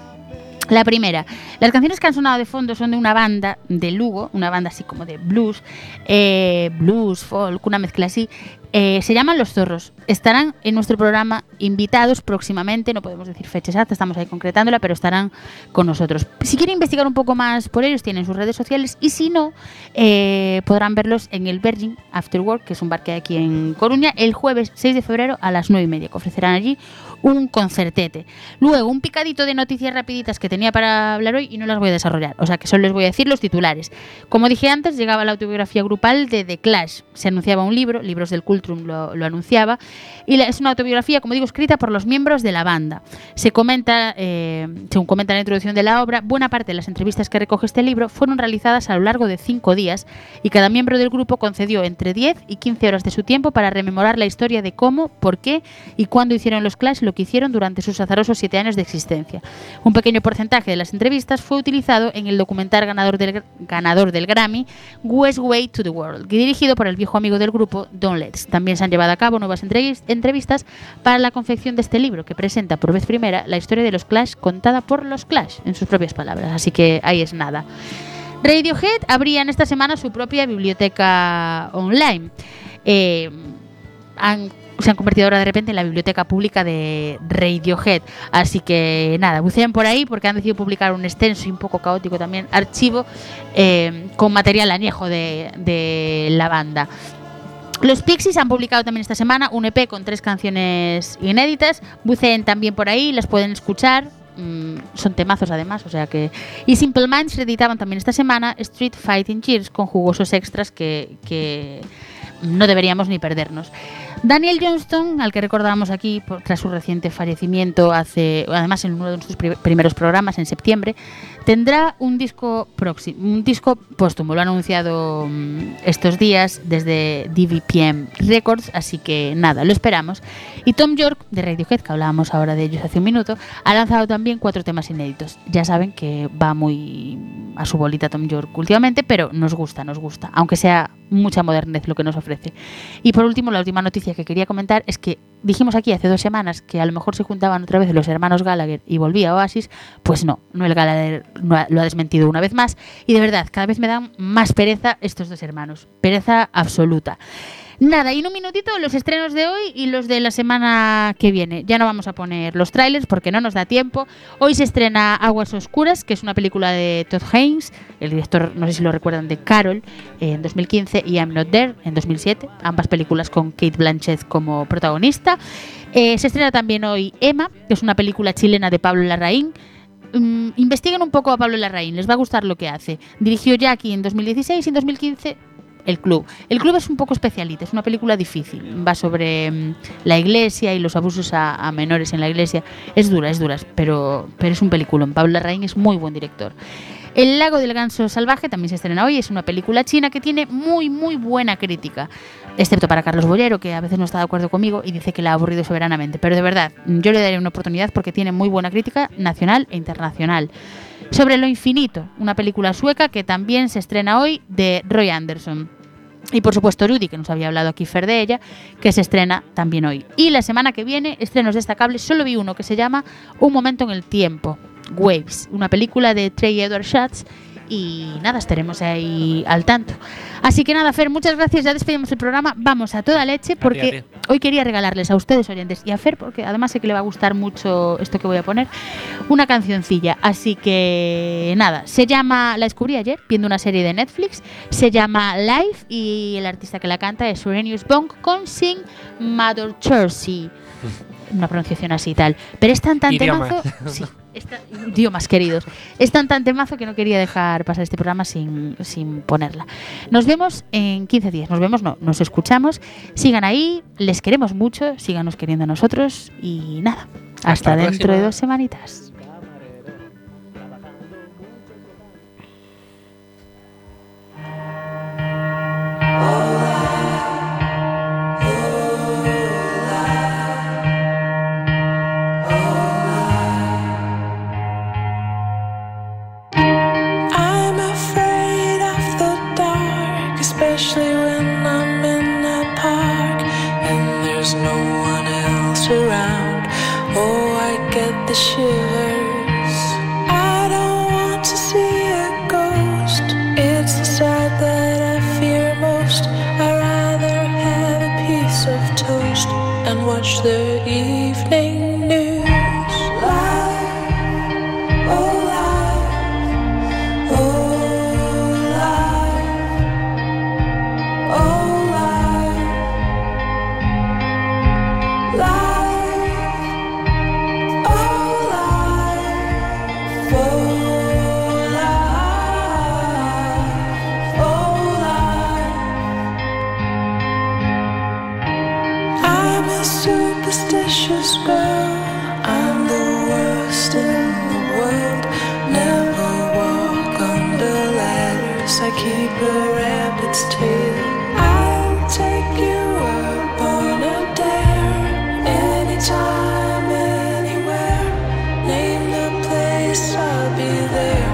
La primera, las canciones que han sonado de fondo son de una banda de Lugo, una banda así como de blues, eh, blues, folk, una mezcla así. Eh, se llaman Los Zorros. Estarán en nuestro programa invitados próximamente, no podemos decir fecha exacta, estamos ahí concretándola, pero estarán con nosotros. Si quieren investigar un poco más por ellos, tienen sus redes sociales y si no, eh, podrán verlos en el Virgin After Work, que es un bar que hay aquí en Coruña, el jueves 6 de febrero a las 9 y media, que ofrecerán allí un concertete. Luego, un picadito de noticias rapiditas que tenía para hablar hoy y no las voy a desarrollar. O sea que solo les voy a decir los titulares. Como dije antes, llegaba la autobiografía grupal de The Clash. Se anunciaba un libro, Libros del Cultrum lo, lo anunciaba, y es una autobiografía, como digo, escrita por los miembros de la banda. Se comenta, eh, según comenta en la introducción de la obra, buena parte de las entrevistas que recoge este libro fueron realizadas a lo largo de cinco días y cada miembro del grupo concedió entre 10 y 15 horas de su tiempo para rememorar la historia de cómo, por qué y cuándo hicieron los Clash lo que hicieron durante sus azarosos siete años de existencia. Un pequeño porcentaje de las entrevistas fue utilizado en el documental ganador del, ganador del Grammy, West Way to the World, dirigido por el viejo amigo del grupo, Don Letts. También se han llevado a cabo nuevas entrevis- entrevistas para la confección de este libro, que presenta por vez primera la historia de los Clash contada por los Clash, en sus propias palabras. Así que ahí es nada. Radiohead abría en esta semana su propia biblioteca online. Eh, han- se han convertido ahora de repente en la biblioteca pública de Radiohead. Así que nada, buceen por ahí porque han decidido publicar un extenso y un poco caótico también archivo eh, con material añejo de, de la banda. Los Pixies han publicado también esta semana un EP con tres canciones inéditas. Buceen también por ahí, las pueden escuchar. Mm, son temazos además, o sea que... Y Simple Minds reeditaban también esta semana Street Fighting Cheers con jugosos extras que, que no deberíamos ni perdernos. Daniel Johnston, al que recordábamos aquí tras su reciente fallecimiento, hace, además en uno de sus pri- primeros programas en septiembre, tendrá un disco próximo, un disco póstumo. Lo ha anunciado mm, estos días desde DVPM Records, así que nada, lo esperamos. Y Tom York de Radiohead, que hablábamos ahora de ellos hace un minuto, ha lanzado también cuatro temas inéditos. Ya saben que va muy a su bolita Tom York últimamente, pero nos gusta, nos gusta, aunque sea mucha modernez lo que nos ofrece. Y por último, la última noticia que quería comentar es que dijimos aquí hace dos semanas que a lo mejor se juntaban otra vez los hermanos Gallagher y volvía Oasis, pues no, Gallagher no ha- lo ha desmentido una vez más y de verdad, cada vez me dan más pereza estos dos hermanos, pereza absoluta. Nada, y en un minutito los estrenos de hoy y los de la semana que viene. Ya no vamos a poner los trailers porque no nos da tiempo. Hoy se estrena Aguas Oscuras, que es una película de Todd Haynes, el director, no sé si lo recuerdan, de Carol en 2015 y I'm Not There en 2007, ambas películas con Kate Blanchett como protagonista. Eh, se estrena también hoy Emma, que es una película chilena de Pablo Larraín. Mm, investiguen un poco a Pablo Larraín, les va a gustar lo que hace. Dirigió Jackie en 2016 y en 2015 el club. El club es un poco especialita, es una película difícil. Va sobre mm, la iglesia y los abusos a, a menores en la iglesia. Es dura, es dura, pero, pero es un peliculón. Pablo Larraín es muy buen director. El lago del ganso salvaje también se estrena hoy. Es una película china que tiene muy, muy buena crítica. Excepto para Carlos Bollero, que a veces no está de acuerdo conmigo y dice que la ha aburrido soberanamente. Pero de verdad, yo le daré una oportunidad porque tiene muy buena crítica nacional e internacional. Sobre lo infinito, una película sueca que también se estrena hoy de Roy Anderson. Y por supuesto Rudy, que nos había hablado aquí Fer de ella, que se estrena también hoy. Y la semana que viene, estrenos destacables, solo vi uno que se llama Un momento en el tiempo, Waves, una película de Trey Edward Schatz. Y nada, estaremos ahí al tanto. Así que nada, Fer, muchas gracias. Ya despedimos el programa. Vamos a toda leche A ti, a porque ti. hoy quería regalarles a ustedes oyentes y a Fer, porque además sé que le va a gustar mucho esto que voy a poner, una cancioncilla. Así que nada, se llama, la descubrí ayer viendo una serie de Netflix, se llama Life y el artista que la canta es Serenius Bonk con Sing Mother Chelsea. Una pronunciación así y tal. Pero es tan tan Idiomas. temazo. Sí, es tan- idiomas queridos. Es tan tan temazo que no quería dejar pasar este programa sin, sin ponerla. Nos vemos en 15 días. Nos vemos, no, nos escuchamos. Sigan ahí, les queremos mucho, síganos queriendo a nosotros y nada. Hasta, dentro de dos semanitas.